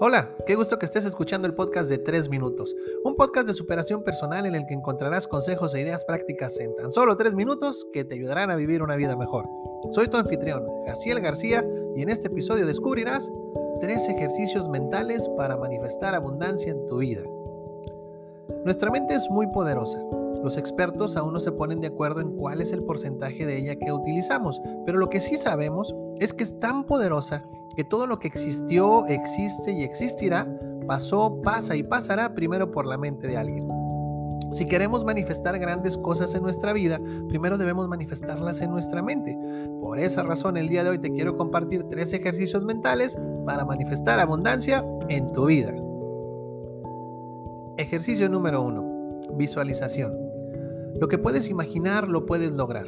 Hola, qué gusto que estés escuchando el podcast de 3 minutos, un podcast de superación personal en el que encontrarás consejos e ideas prácticas en tan solo 3 minutos que te ayudarán a vivir una vida mejor. Soy tu anfitrión, Jaciel García, y en este episodio descubrirás 3 ejercicios mentales para manifestar abundancia en tu vida. Nuestra mente es muy poderosa. Los expertos aún no se ponen de acuerdo en cuál es el porcentaje de ella que utilizamos, pero lo que sí sabemos es que es tan poderosa que todo lo que existió, existe y existirá, pasó, pasa y pasará primero por la mente de alguien. Si queremos manifestar grandes cosas en nuestra vida, primero debemos manifestarlas en nuestra mente. Por esa razón, el día de hoy te quiero compartir tres ejercicios mentales para manifestar abundancia en tu vida. Ejercicio número uno. Visualización. Lo que puedes imaginar lo puedes lograr.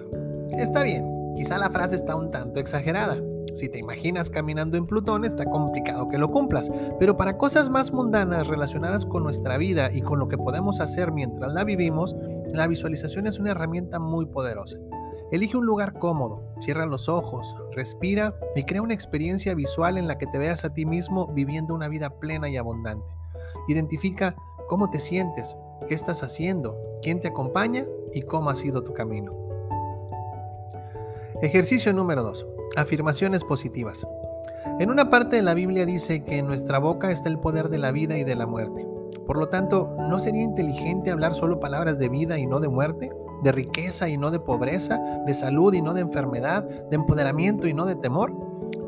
Está bien, quizá la frase está un tanto exagerada, si te imaginas caminando en Plutón, está complicado que lo cumplas, pero para cosas más mundanas relacionadas con nuestra vida y con lo que podemos hacer mientras la vivimos, la visualización es una herramienta muy poderosa. Elige un lugar cómodo, cierra los ojos, respira y crea una experiencia visual en la que te veas a ti mismo viviendo una vida plena y abundante. Identifica cómo te sientes, qué estás haciendo, quién te acompaña y cómo ha sido tu camino. Ejercicio número 2. Afirmaciones positivas. En una parte de la Biblia dice que en nuestra boca está el poder de la vida y de la muerte. Por lo tanto, ¿no sería inteligente hablar solo palabras de vida y no de muerte? ¿De riqueza y no de pobreza? ¿De salud y no de enfermedad? ¿De empoderamiento y no de temor?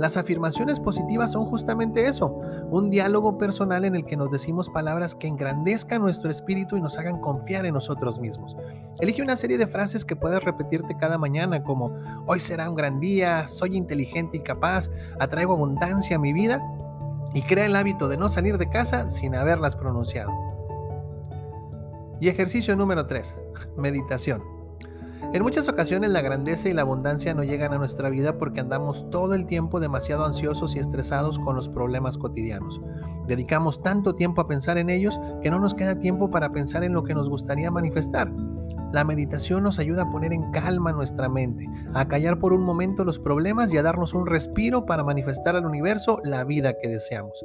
Las afirmaciones positivas son justamente eso, un diálogo personal en el que nos decimos palabras que engrandezcan nuestro espíritu y nos hagan confiar en nosotros mismos. Elige una serie de frases que puedas repetirte cada mañana como hoy será un gran día, soy inteligente y capaz, atraigo abundancia a mi vida y crea el hábito de no salir de casa sin haberlas pronunciado. Y ejercicio número 3, meditación. En muchas ocasiones la grandeza y la abundancia no llegan a nuestra vida porque andamos todo el tiempo demasiado ansiosos y estresados con los problemas cotidianos. Dedicamos tanto tiempo a pensar en ellos que no nos queda tiempo para pensar en lo que nos gustaría manifestar. La meditación nos ayuda a poner en calma nuestra mente, a callar por un momento los problemas y a darnos un respiro para manifestar al universo la vida que deseamos.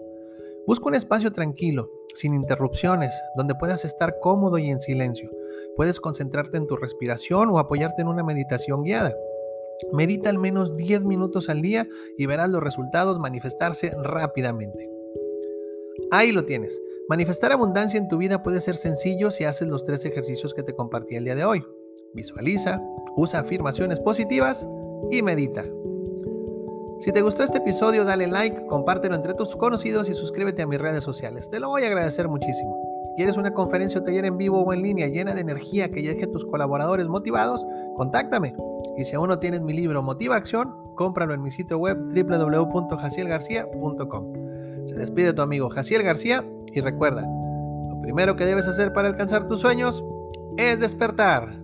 Busca un espacio tranquilo, sin interrupciones, donde puedas estar cómodo y en silencio. Puedes concentrarte en tu respiración o apoyarte en una meditación guiada. Medita al menos 10 minutos al día y verás los resultados manifestarse rápidamente. Ahí lo tienes. Manifestar abundancia en tu vida puede ser sencillo si haces los tres ejercicios que te compartí el día de hoy. Visualiza, usa afirmaciones positivas y medita. Si te gustó este episodio, dale like, compártelo entre tus conocidos y suscríbete a mis redes sociales. Te lo voy a agradecer muchísimo. ¿Quieres una conferencia o taller en vivo o en línea llena de energía que deje a tus colaboradores motivados? Contáctame. Y si aún no tienes mi libro Motiva Acción, cómpralo en mi sitio web www.jacielgarcía.com. Se despide tu amigo Jaciel García y recuerda, lo primero que debes hacer para alcanzar tus sueños es despertar.